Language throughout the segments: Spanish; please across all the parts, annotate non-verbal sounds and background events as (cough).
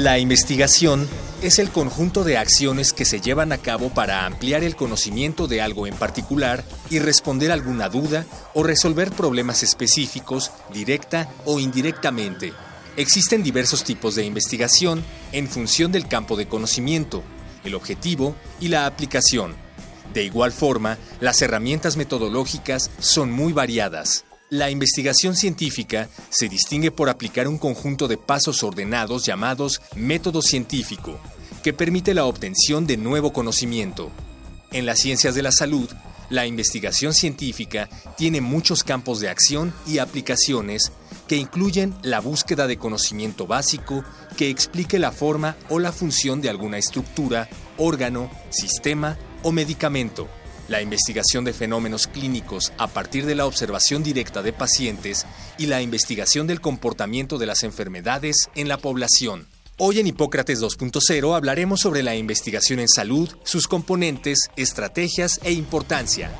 La investigación es el conjunto de acciones que se llevan a cabo para ampliar el conocimiento de algo en particular y responder alguna duda o resolver problemas específicos directa o indirectamente. Existen diversos tipos de investigación en función del campo de conocimiento, el objetivo y la aplicación. De igual forma, las herramientas metodológicas son muy variadas. La investigación científica se distingue por aplicar un conjunto de pasos ordenados llamados método científico, que permite la obtención de nuevo conocimiento. En las ciencias de la salud, la investigación científica tiene muchos campos de acción y aplicaciones que incluyen la búsqueda de conocimiento básico que explique la forma o la función de alguna estructura, órgano, sistema o medicamento la investigación de fenómenos clínicos a partir de la observación directa de pacientes y la investigación del comportamiento de las enfermedades en la población. Hoy en Hipócrates 2.0 hablaremos sobre la investigación en salud, sus componentes, estrategias e importancia.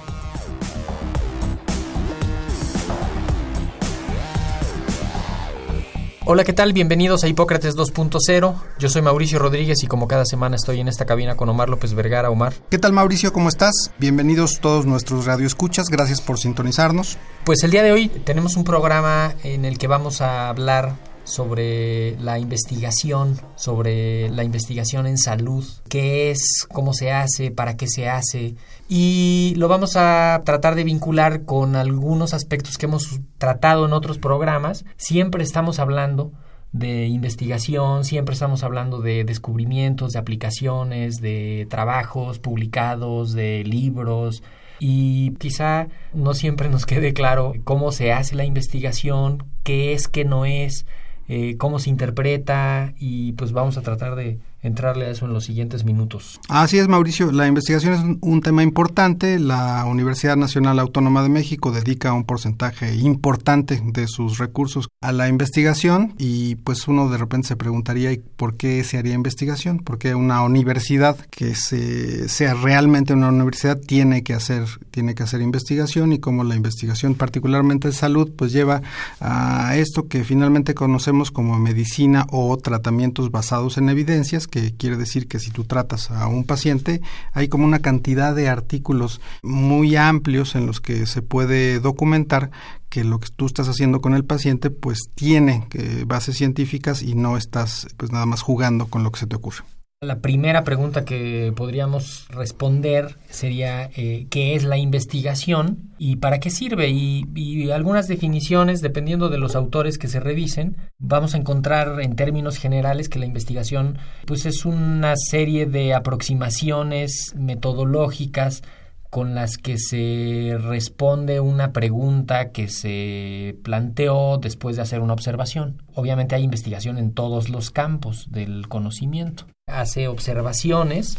Hola, ¿qué tal? Bienvenidos a Hipócrates 2.0. Yo soy Mauricio Rodríguez y como cada semana estoy en esta cabina con Omar López Vergara. Omar. ¿Qué tal Mauricio? ¿Cómo estás? Bienvenidos todos nuestros radioescuchas. Gracias por sintonizarnos. Pues el día de hoy tenemos un programa en el que vamos a hablar sobre la investigación, sobre la investigación en salud, qué es, cómo se hace, para qué se hace. Y lo vamos a tratar de vincular con algunos aspectos que hemos tratado en otros programas. Siempre estamos hablando de investigación, siempre estamos hablando de descubrimientos, de aplicaciones, de trabajos publicados, de libros, y quizá no siempre nos quede claro cómo se hace la investigación, qué es, qué no es, eh, cómo se interpreta y pues vamos a tratar de entrarle a eso en los siguientes minutos. Así es, Mauricio. La investigación es un, tema importante. La Universidad Nacional Autónoma de México dedica un porcentaje importante de sus recursos a la investigación y pues uno de repente se preguntaría ¿por qué se haría investigación? ¿Por qué una universidad que se, sea realmente una universidad tiene que hacer tiene que hacer investigación y cómo la investigación particularmente de salud pues lleva a esto que finalmente conocemos como medicina o tratamientos basados en evidencias que quiere decir que si tú tratas a un paciente, hay como una cantidad de artículos muy amplios en los que se puede documentar que lo que tú estás haciendo con el paciente pues tiene eh, bases científicas y no estás pues nada más jugando con lo que se te ocurre. La primera pregunta que podríamos responder sería eh, qué es la investigación y para qué sirve y, algunas definiciones dependiendo de los autores que se revisen vamos a encontrar en términos generales que la investigación pues es una serie de aproximaciones metodológicas con las que se responde una pregunta que se planteó después de hacer una observación. Obviamente hay investigación en todos los campos del conocimiento. Hace observaciones,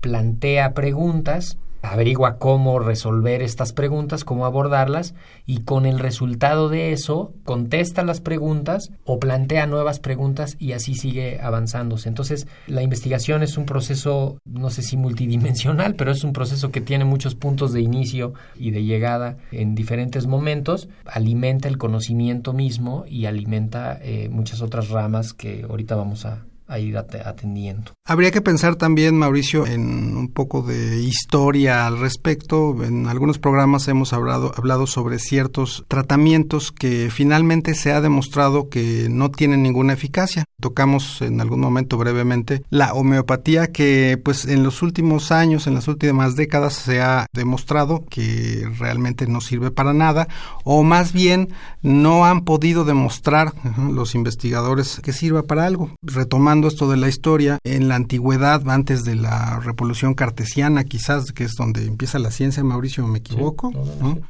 plantea preguntas averigua cómo resolver estas preguntas, cómo abordarlas y con el resultado de eso contesta las preguntas o plantea nuevas preguntas y así sigue avanzándose. Entonces, la investigación es un proceso, no sé si multidimensional, pero es un proceso que tiene muchos puntos de inicio y de llegada en diferentes momentos, alimenta el conocimiento mismo y alimenta eh, muchas otras ramas que ahorita vamos a, a ir atendiendo. Habría que pensar también, Mauricio, en un poco de historia al respecto. En algunos programas hemos hablado, hablado sobre ciertos tratamientos que finalmente se ha demostrado que no tienen ninguna eficacia. Tocamos en algún momento brevemente la homeopatía que pues en los últimos años, en las últimas décadas se ha demostrado que realmente no sirve para nada o más bien no han podido demostrar los investigadores que sirva para algo. Retomando retomando esto de la historia, en la antigüedad, antes de la revolución cartesiana, quizás, que es donde empieza la ciencia, Mauricio, ¿me equivoco?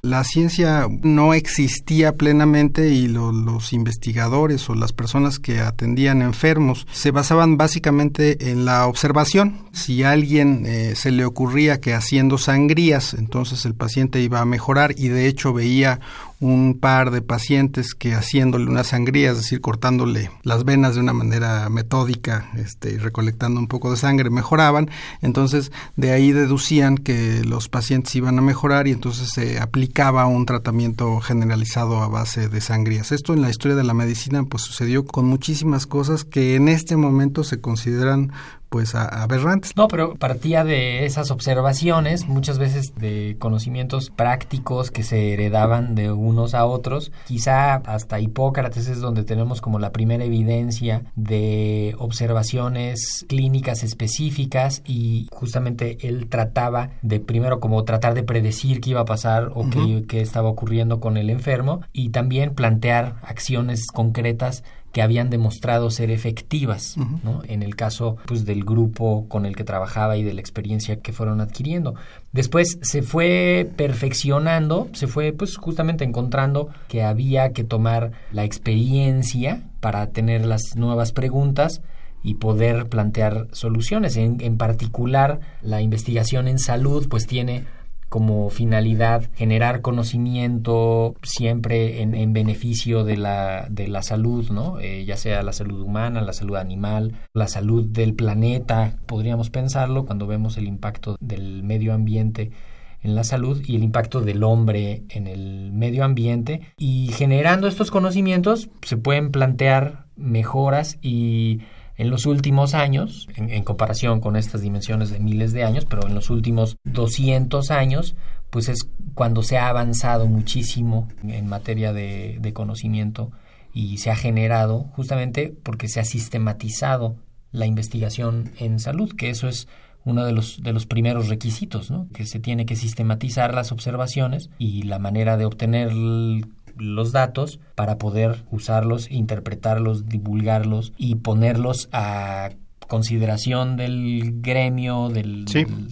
La ciencia no existía plenamente y los investigadores o las personas que atendían enfermos se basaban básicamente en la observación. Si a alguien eh, se le ocurría que haciendo sangrías, entonces el paciente iba a mejorar y de hecho veía un par de pacientes que haciéndole una sangría, es decir, cortándole las venas de una manera metódica este, y recolectando un poco de sangre, mejoraban. Entonces, de ahí deducían que los pacientes iban a mejorar y entonces se aplicaba un tratamiento generalizado a base de sangrías. Esto en la historia de la medicina pues sucedió con muchísimas cosas que en este momento se consideran pues aberrantes. No, pero partía de esas observaciones, muchas veces de conocimientos prácticos que se heredaban de unos a otros. Quizá hasta Hipócrates es donde tenemos como la primera evidencia de observaciones clínicas específicas y justamente él trataba de primero como tratar de predecir qué iba a pasar o qué, qué estaba ocurriendo con el enfermo y también plantear acciones concretas que habían demostrado ser efectivas, ¿no? En el caso pues del grupo con el que trabajaba y de la experiencia que fueron adquiriendo. Después se fue perfeccionando, se fue pues justamente encontrando que había que tomar la experiencia para tener las nuevas preguntas y poder plantear soluciones. En, en particular, la investigación en salud pues tiene como finalidad generar conocimiento siempre en, beneficio de la, de la salud, ¿no? Eh, ya sea la salud humana, la salud animal, la salud del planeta, podríamos pensarlo cuando vemos el impacto del medio ambiente en la salud y el impacto del hombre en el medio ambiente y generando estos conocimientos se pueden plantear mejoras y en los últimos años, en, comparación con estas dimensiones de miles de años, pero en los últimos 200 años, pues es cuando se ha avanzado muchísimo en materia de, conocimiento y se ha generado justamente porque se ha sistematizado la investigación en salud, que eso es uno de los, de los primeros requisitos, ¿no? que se tiene que sistematizar las observaciones y la manera de obtener los datos para poder usarlos, interpretarlos, divulgarlos y ponerlos a consideración del gremio del,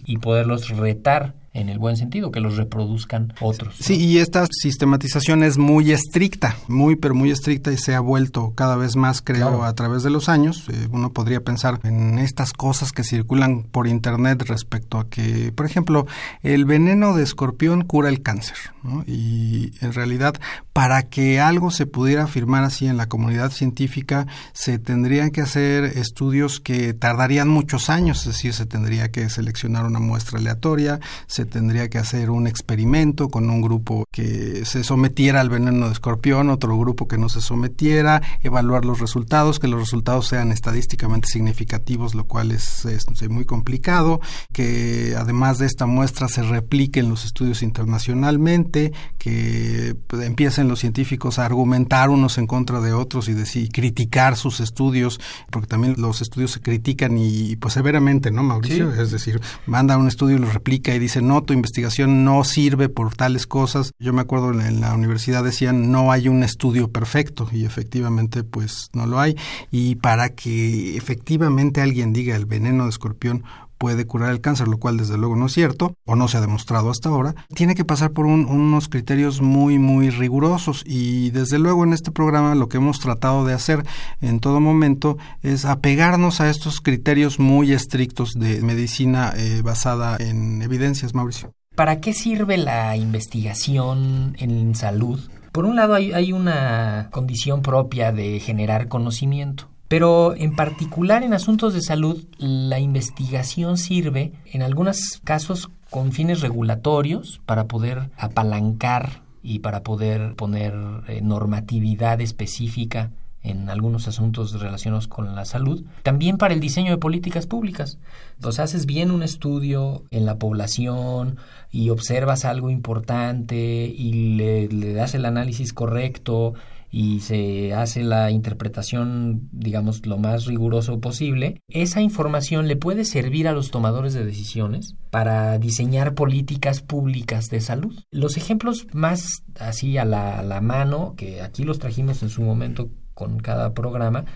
y poderlos retar en el buen sentido, que los reproduzcan otros. Sí, y esta sistematización es muy estricta, muy, pero muy estricta y se ha vuelto cada vez más, creo, a través de los años. Eh, uno podría pensar en estas cosas que circulan por Internet respecto a que, por ejemplo, el veneno de escorpión cura el cáncer, ¿no? Y en realidad, para que algo se pudiera afirmar así en la comunidad científica, se tendrían que hacer estudios que tardarían muchos años, es decir, se tendría que seleccionar una muestra aleatoria, se tendría que hacer un experimento con un grupo que se sometiera al veneno de escorpión, otro grupo que no se sometiera, evaluar los resultados, que los resultados sean estadísticamente significativos, lo cual es, muy complicado, que además de esta muestra se repliquen los estudios internacionalmente, que pues, empiecen los científicos a argumentar unos en contra de otros y, decir, criticar sus estudios, porque también los estudios se critican y pues severamente, ¿no, Mauricio? Es decir, manda un estudio y lo replica y dice, no, tu investigación no sirve por tales cosas. Yo me acuerdo en la universidad decían no hay un estudio perfecto y efectivamente pues no lo hay. Y para que efectivamente alguien diga el veneno de escorpión puede curar el cáncer, lo cual desde luego no es cierto o no se ha demostrado hasta ahora, tiene que pasar por unos criterios muy, muy rigurosos y desde luego en este programa lo que hemos tratado de hacer en todo momento es apegarnos a estos criterios muy estrictos de medicina eh, basada en evidencias, Mauricio. ¿Para qué sirve la investigación en salud? Por un lado hay una condición propia de generar conocimiento pero en particular en asuntos de salud, la investigación sirve en algunos casos con fines regulatorios para poder apalancar y para poder poner eh, normatividad específica en algunos asuntos relacionados con la salud, también para el diseño de políticas públicas. Entonces haces bien un estudio en la población y observas algo importante y le, le das el análisis correcto y se hace la interpretación, digamos, lo más riguroso posible, esa información le puede servir a los tomadores de decisiones para diseñar políticas públicas de salud. Los ejemplos más así a la, mano, que aquí los trajimos en su momento con cada programa,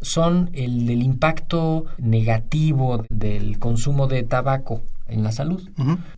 son el del impacto negativo del consumo de tabaco en la salud.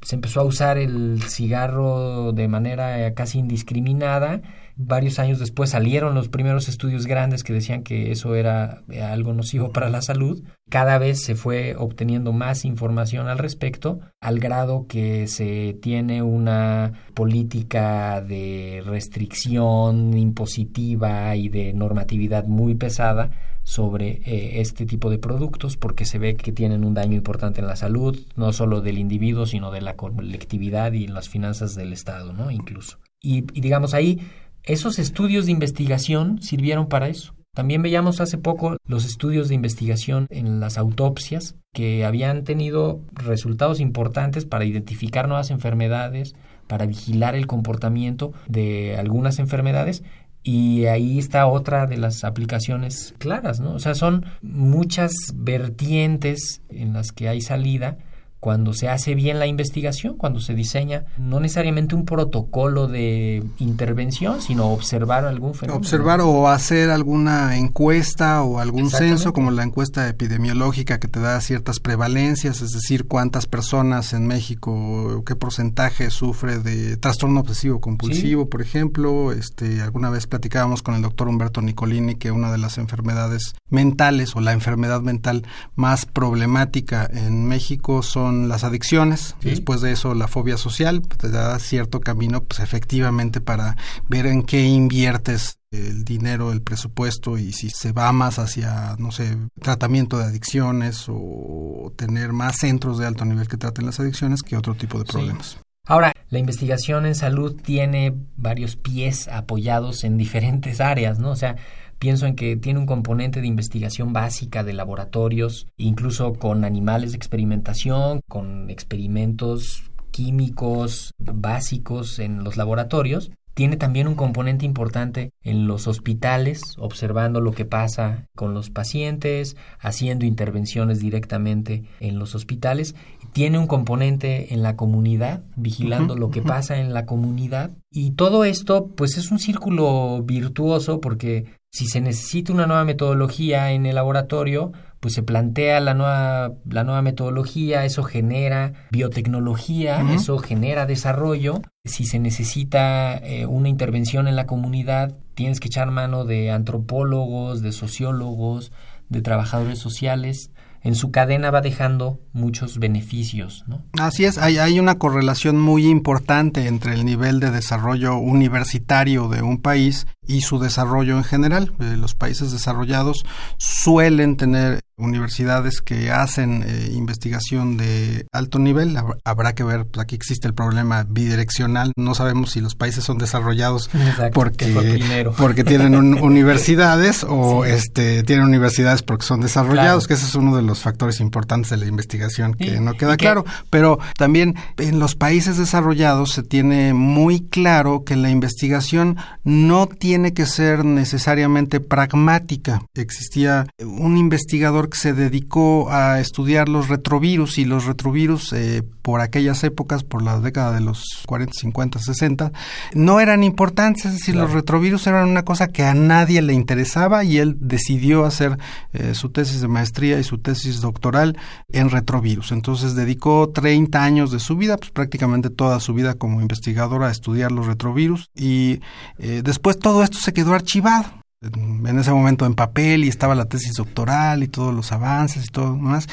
Se empezó a usar el cigarro de manera casi indiscriminada Varios años después salieron los primeros estudios grandes que decían que eso era algo nocivo (laughs) para la salud. Cada vez se fue obteniendo más información al respecto, al grado que se tiene una política de restricción impositiva y de normatividad muy pesada sobre eh, este tipo de productos porque se ve que tienen un daño importante en la salud, no solo del individuo, sino de la colectividad y las finanzas del Estado, ¿no? Incluso. y digamos ahí esos estudios de investigación sirvieron para eso. También veíamos hace poco los estudios de investigación en las autopsias que habían tenido resultados importantes para identificar nuevas enfermedades, para vigilar el comportamiento de algunas enfermedades y ahí está otra de las aplicaciones claras, ¿no? O sea, son muchas vertientes en las que hay salida cuando se hace bien la investigación, cuando se diseña no necesariamente un protocolo de intervención, sino observar algún fenómeno. Observar o hacer alguna encuesta o algún censo, como la encuesta epidemiológica que te da ciertas prevalencias, es decir, cuántas personas en México, qué porcentaje sufre de trastorno obsesivo compulsivo, por ejemplo. Este, alguna vez platicábamos con el doctor Humberto Nicolini que una de las enfermedades mentales o la enfermedad mental más problemática en México son las adicciones, después de eso la fobia social, pues, te da cierto camino pues efectivamente para ver en qué inviertes el dinero, el presupuesto y si se va más hacia, no sé, tratamiento de adicciones o tener más centros de alto nivel que traten las adicciones que otro tipo de problemas. Ahora, la investigación en salud tiene varios pies apoyados en diferentes áreas, ¿no? O sea, Pienso en que tiene un componente de investigación básica de laboratorios, incluso con animales de experimentación, con experimentos químicos básicos en los laboratorios. Tiene también un componente importante en los hospitales, observando lo que pasa con los pacientes, haciendo intervenciones directamente en los hospitales. Tiene un componente en la comunidad, vigilando lo que pasa en la comunidad. Y todo esto, pues es un círculo virtuoso porque si se necesita una nueva metodología en el laboratorio, pues se plantea la nueva, la nueva metodología, eso genera biotecnología, eso genera desarrollo. Si se necesita eh, una intervención en la comunidad, tienes que echar mano de antropólogos, de sociólogos, de trabajadores sociales en su cadena va dejando muchos beneficios. ¿no? Así es, hay, hay una correlación muy importante entre el nivel de desarrollo universitario de un país y su desarrollo en general. Eh, los países desarrollados suelen tener universidades que hacen eh, investigación de alto nivel. Habrá que ver, pues, aquí existe el problema bidireccional. No sabemos si los países son desarrollados porque, porque tienen (laughs) universidades o este tienen universidades porque son desarrollados, que ese es uno de los factores importantes de la investigación que no queda claro. Pero también en los países desarrollados se tiene muy claro que la investigación no tiene que ser necesariamente pragmática. Existía un investigador que se dedicó a estudiar los retrovirus y los retrovirus eh, por aquellas épocas, por la década de los 40, 50, 60, no eran importantes, es decir, los retrovirus eran una cosa que a nadie le interesaba y él decidió hacer eh, su tesis de maestría y su tesis doctoral en retrovirus. Entonces dedicó 30 años de su vida, pues prácticamente toda su vida como investigador a estudiar los retrovirus y eh, después todo esto se quedó archivado en ese momento en papel y estaba la tesis doctoral y todos los avances y todo más.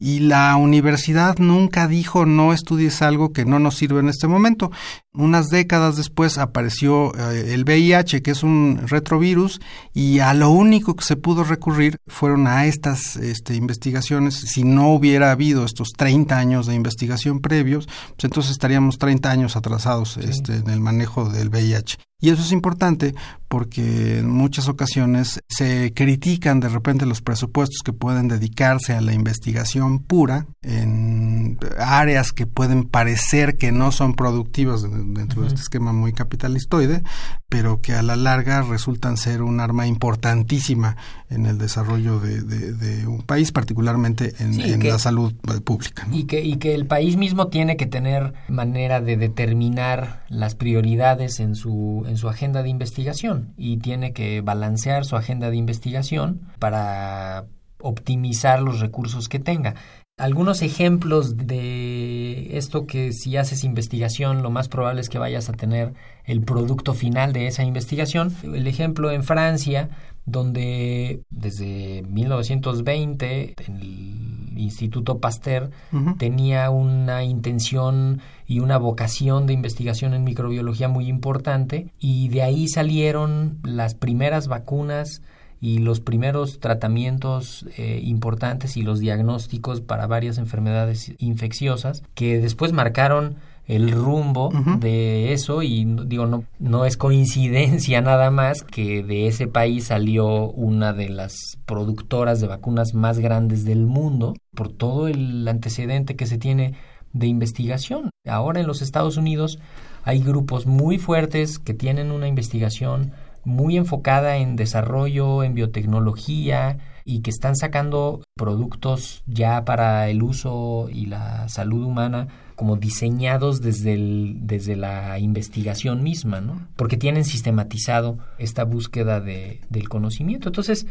Y la universidad nunca dijo no estudies algo que no nos sirve en este momento. Unas décadas después apareció eh, el VIH, que es un retrovirus, y a lo único que se pudo recurrir fueron a estas este, investigaciones. Si no hubiera habido estos 30 años de investigación previos, pues entonces estaríamos 30 años atrasados este, en el manejo del VIH. Y eso es importante porque en muchas ocasiones se critican de repente los presupuestos que pueden dedicarse a la investigación pura en áreas que pueden parecer que no son productivas dentro de este esquema muy capitalistoide, pero que a la larga resultan ser un arma importantísima en el desarrollo de, un país, particularmente en, la salud pública. Y, que, y que el país mismo tiene que tener manera de determinar las prioridades en su, en su agenda de investigación y tiene que balancear su agenda de investigación para optimizar los recursos que tenga. Algunos ejemplos de esto que si haces investigación lo más probable es que vayas a tener el producto final de esa investigación. El ejemplo en Francia, donde desde 1920 el Instituto Pasteur tenía una intención y una vocación de investigación en microbiología muy importante y de ahí salieron las primeras vacunas y los primeros tratamientos eh, importantes y los diagnósticos para varias enfermedades infecciosas que después marcaron el rumbo de eso y digo no no es coincidencia (laughs) nada más que de ese país salió una de las productoras de vacunas más grandes del mundo por todo el antecedente que se tiene de investigación. Ahora en los Estados Unidos hay grupos muy fuertes que tienen una investigación muy enfocada en desarrollo, en biotecnología y que están sacando productos ya para el uso y la salud humana como diseñados desde, desde la investigación misma, ¿no? Porque tienen sistematizado esta búsqueda de, del conocimiento. Entonces,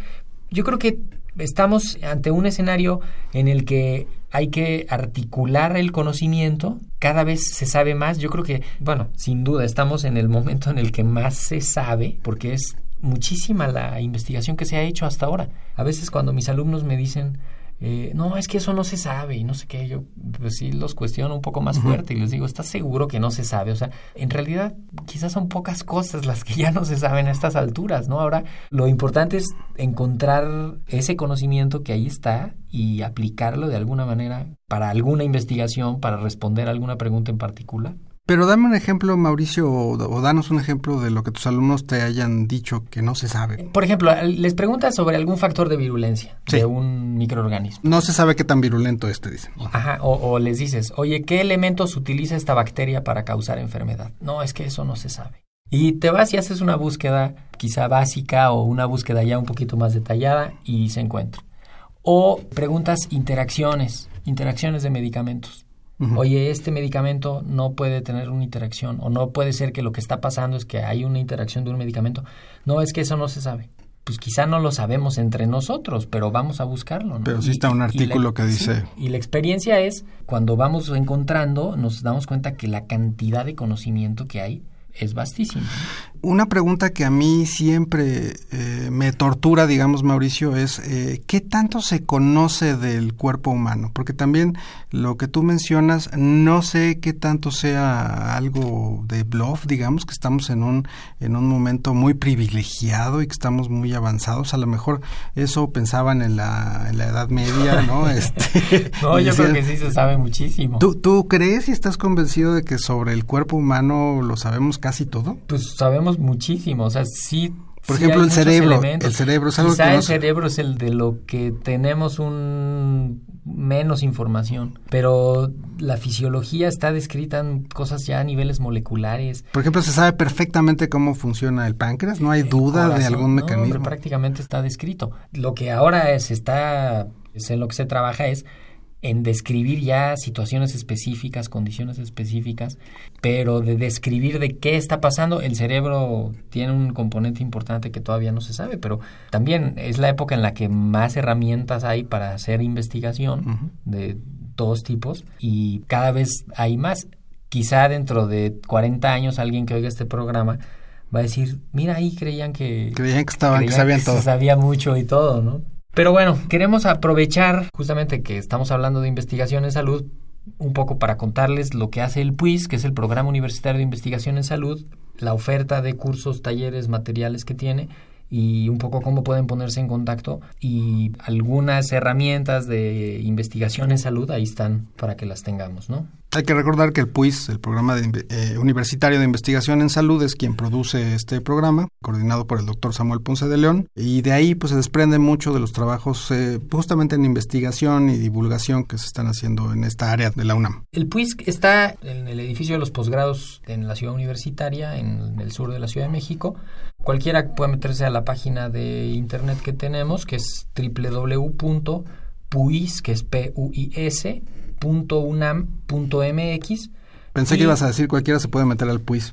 yo creo que estamos ante un escenario en el que hay que articular el conocimiento, cada vez se sabe más, yo creo que, bueno, sin duda estamos en el momento en el que más se sabe, porque es muchísima la investigación que se ha hecho hasta ahora. A veces cuando mis alumnos me dicen, eh, no, es que eso no se sabe y no sé qué, yo pues sí los cuestiono un poco más fuerte y les digo, ¿estás seguro que no se sabe? O sea, en realidad quizás son pocas cosas las que ya no se saben a estas alturas, ¿no? Ahora, lo importante es encontrar ese conocimiento que ahí está y aplicarlo de alguna manera para alguna investigación, para responder a alguna pregunta en particular. Pero dame un ejemplo, Mauricio, o, danos un ejemplo de lo que tus alumnos te hayan dicho que no se sabe. Por ejemplo, les preguntas sobre algún factor de virulencia de un microorganismo. No se sabe qué tan virulento es, te dicen. Ajá, o, o, les dices, oye, ¿qué elementos utiliza esta bacteria para causar enfermedad? No, es que eso no se sabe. Y te vas y haces una búsqueda quizá básica o una búsqueda ya un poquito más detallada y se encuentra. O preguntas interacciones, interacciones de medicamentos. Oye, este medicamento no puede tener una interacción o no puede ser que lo que está pasando es que hay una interacción de un medicamento. No, es que eso no se sabe. Pues quizá no lo sabemos entre nosotros, pero vamos a buscarlo. Pero sí está un artículo que dice... y la experiencia es, cuando vamos encontrando, nos damos cuenta que la cantidad de conocimiento que hay es vastísimo. Una pregunta que a mí siempre eh, me tortura, digamos, Mauricio, es eh, ¿qué tanto se conoce del cuerpo humano? Porque también lo que tú mencionas, no sé qué tanto sea algo de bluff, digamos, que estamos en un, en un momento muy privilegiado y que estamos muy avanzados. A lo mejor eso pensaban en la, en la Edad Media, ¿no? (laughs) este, (laughs) no, yo creo que sí se sabe muchísimo. ¿tú, ¿Tú crees y estás convencido de que sobre el cuerpo humano lo sabemos casi todo? Pues sabemos muchísimo, o sea, sí por ejemplo, el cerebro, el cerebro es algo Quizá el cerebro es el de lo que tenemos un menos información, pero la fisiología está descrita en cosas ya a niveles moleculares. Por ejemplo, se sabe perfectamente cómo funciona el páncreas, no hay duda de algún mecanismo. prácticamente está descrito. Lo que ahora se está, es en lo que se trabaja es en describir ya situaciones específicas, condiciones específicas, pero de describir de qué está pasando, el cerebro tiene un componente importante que todavía no se sabe, pero también es la época en la que más herramientas hay para hacer investigación de todos tipos y cada vez hay más. Quizá dentro de 40 años alguien que oiga este programa va a decir, mira ahí creían que... Creían que estaban, que sabían todo. sabía mucho y todo, ¿no? Pero bueno, queremos aprovechar justamente que estamos hablando de investigación en salud un poco para contarles lo que hace el PUIS, que es el Programa Universitario de Investigación en Salud, la oferta de cursos, talleres, materiales que tiene y un poco cómo pueden ponerse en contacto y algunas herramientas de investigación en salud ahí están para que las tengamos, ¿no? Hay que recordar que el PUIS, el Programa de, eh, Universitario de Investigación en Salud, es quien produce este programa, coordinado por el doctor Samuel Ponce de León, y de ahí pues se desprende mucho de los trabajos eh, justamente en investigación y divulgación que se están haciendo en esta área de la UNAM. El PUIS está en el edificio de los posgrados en la ciudad universitaria, en el sur de la Ciudad de México. Cualquiera puede meterse a la página de internet que tenemos, que es www.puis, que es P-U-I-S, Pensé que ibas a decir cualquiera se puede meter al PUIS.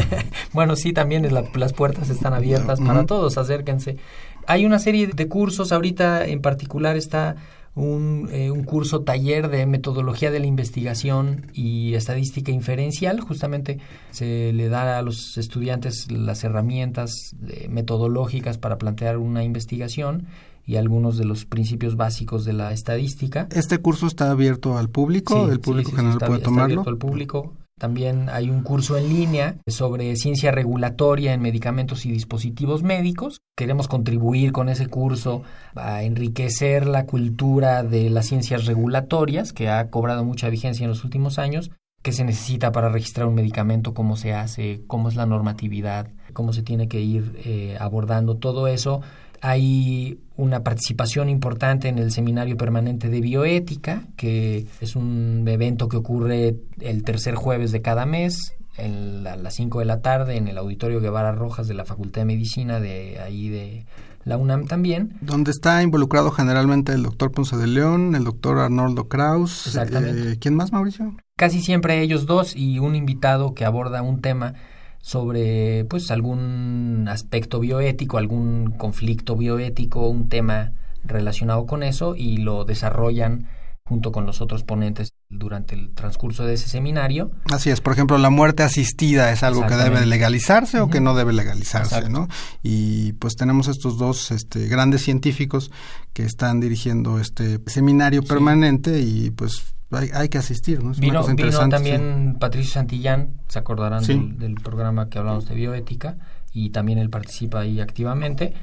(laughs) bueno, sí, también las puertas están abiertas para todos, acérquense. Hay una serie de cursos, ahorita en particular está un, eh, un, curso taller de metodología de la investigación y estadística inferencial. Justamente se le da a los estudiantes las herramientas eh, metodológicas para plantear una investigación y algunos de los principios básicos de la estadística. ¿Este curso está abierto al público? ¿El público general puede tomarlo? Está abierto al público. También hay un curso en línea sobre ciencia regulatoria en medicamentos y dispositivos médicos. Queremos contribuir con ese curso a enriquecer la cultura de las ciencias regulatorias, que ha cobrado mucha vigencia en los últimos años, qué se necesita para registrar un medicamento, cómo se hace, cómo es la normatividad, cómo se tiene que ir eh, abordando todo eso hay una participación importante en el Seminario Permanente de Bioética, que es un evento que ocurre el tercer jueves de cada mes, a las 5 de la tarde, en el Auditorio Guevara Rojas de la Facultad de Medicina de ahí de la UNAM también. Donde está involucrado generalmente el doctor Ponce de León, el doctor Arnoldo Kraus. Exactamente. Eh, ¿Quién más, Mauricio? Casi siempre ellos dos y un invitado que aborda un tema sobre pues algún aspecto bioético, algún conflicto bioético, un tema relacionado con eso y lo desarrollan junto con los otros ponentes durante el transcurso de ese seminario. Así es, por ejemplo, la muerte asistida es algo que debe legalizarse o que no debe legalizarse, ¿no? Y pues tenemos estos dos este, grandes científicos que están dirigiendo este seminario permanente y pues hay, que asistir, ¿no? vino, también Patricio Santillán, se acordarán del, programa que hablamos de bioética, y también él participa ahí activamente.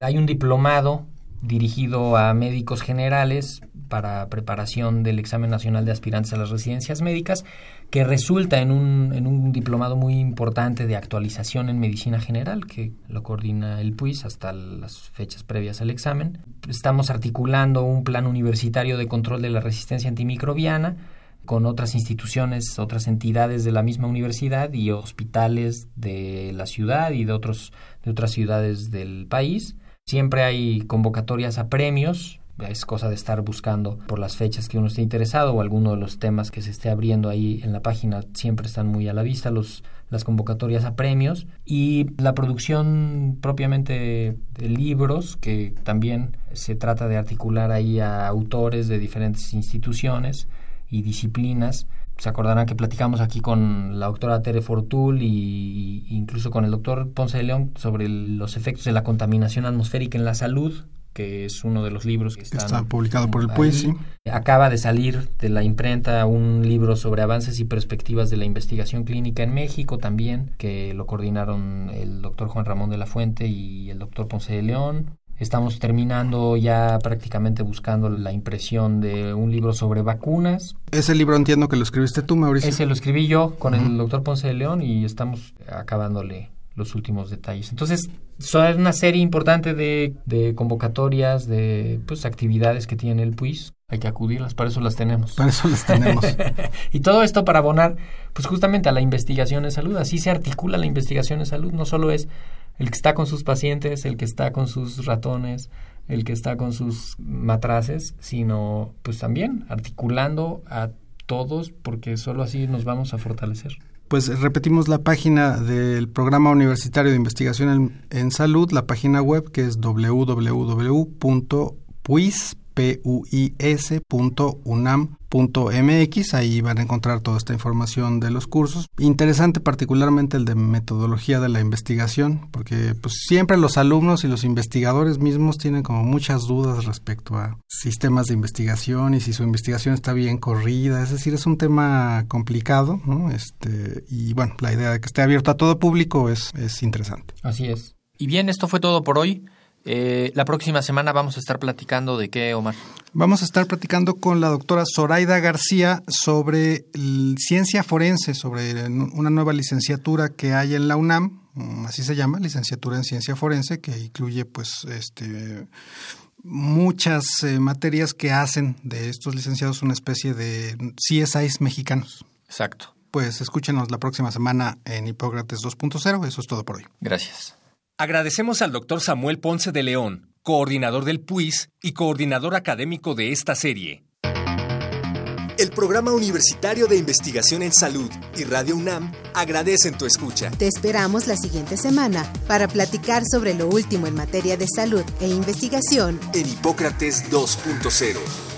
Hay un diplomado dirigido a médicos generales para preparación del examen nacional de aspirantes a las residencias médicas, que resulta en un, en un diplomado muy importante de actualización en medicina general, que lo coordina el PUIS hasta las fechas previas al examen. Estamos articulando un plan universitario de control de la resistencia antimicrobiana con otras instituciones, otras entidades de la misma universidad y hospitales de la ciudad y de, otros, de otras ciudades del país. Siempre hay convocatorias a premios es cosa de estar buscando por las fechas que uno esté interesado o alguno de los temas que se esté abriendo ahí en la página siempre están muy a la vista los las convocatorias a premios. Y la producción propiamente de libros que también se trata de articular ahí a autores de diferentes instituciones y disciplinas. Se acordarán que platicamos aquí con la doctora Tere Fortul y, incluso con el doctor Ponce de León sobre los efectos de la contaminación atmosférica en la salud que es uno de los libros que está publicado por el PUIS. Acaba de salir de la imprenta un libro sobre avances y perspectivas de la investigación clínica en México también, que lo coordinaron el doctor Juan Ramón de la Fuente y el doctor Ponce de León. Estamos terminando ya prácticamente buscando la impresión de un libro sobre vacunas. Ese libro entiendo que lo escribiste tú, Mauricio. Ese lo escribí yo con el doctor Ponce de León y estamos acabándole los últimos detalles. Entonces, son una serie importante de, de convocatorias, de pues, actividades que tiene el PUIS. Hay que acudirlas, para eso las tenemos. Para eso las tenemos. (laughs) y todo esto para abonar, pues justamente a la investigación en salud. Así se articula la investigación en salud. No solo es el que está con sus pacientes, el que está con sus ratones, el que está con sus matraces, sino pues también articulando a todos, porque solo así nos vamos a fortalecer pues repetimos la página del Programa Universitario de Investigación en, Salud, la página web que es www.puis puis.unam.mx. Ahí van a encontrar toda esta información de los cursos. Interesante particularmente el de metodología de la investigación, porque pues siempre los alumnos y los investigadores mismos tienen como muchas dudas respecto a sistemas de investigación y si su investigación está bien corrida. Es decir, es un tema complicado, ¿no? Este, y bueno, la idea de que esté abierto a todo público es, es interesante. Así es. Y bien, esto fue todo por hoy. Eh, la próxima semana vamos a estar platicando de qué, Omar. Vamos a estar platicando con la doctora Zoraida García sobre ciencia forense, sobre una nueva licenciatura que hay en la UNAM, mm, así se llama, licenciatura en ciencia forense, que incluye pues este muchas eh, materias que hacen de estos licenciados una especie de CSIs mexicanos. Exacto. Pues escúchenos la próxima semana en Hipócrates 2.0. Eso es todo por hoy. Gracias. Agradecemos al doctor Samuel Ponce de León, coordinador del PUIS y coordinador académico de esta serie. El Programa Universitario de Investigación en Salud y Radio UNAM agradecen tu escucha. Te esperamos la siguiente semana para platicar sobre lo último en materia de salud e investigación en Hipócrates 2.0.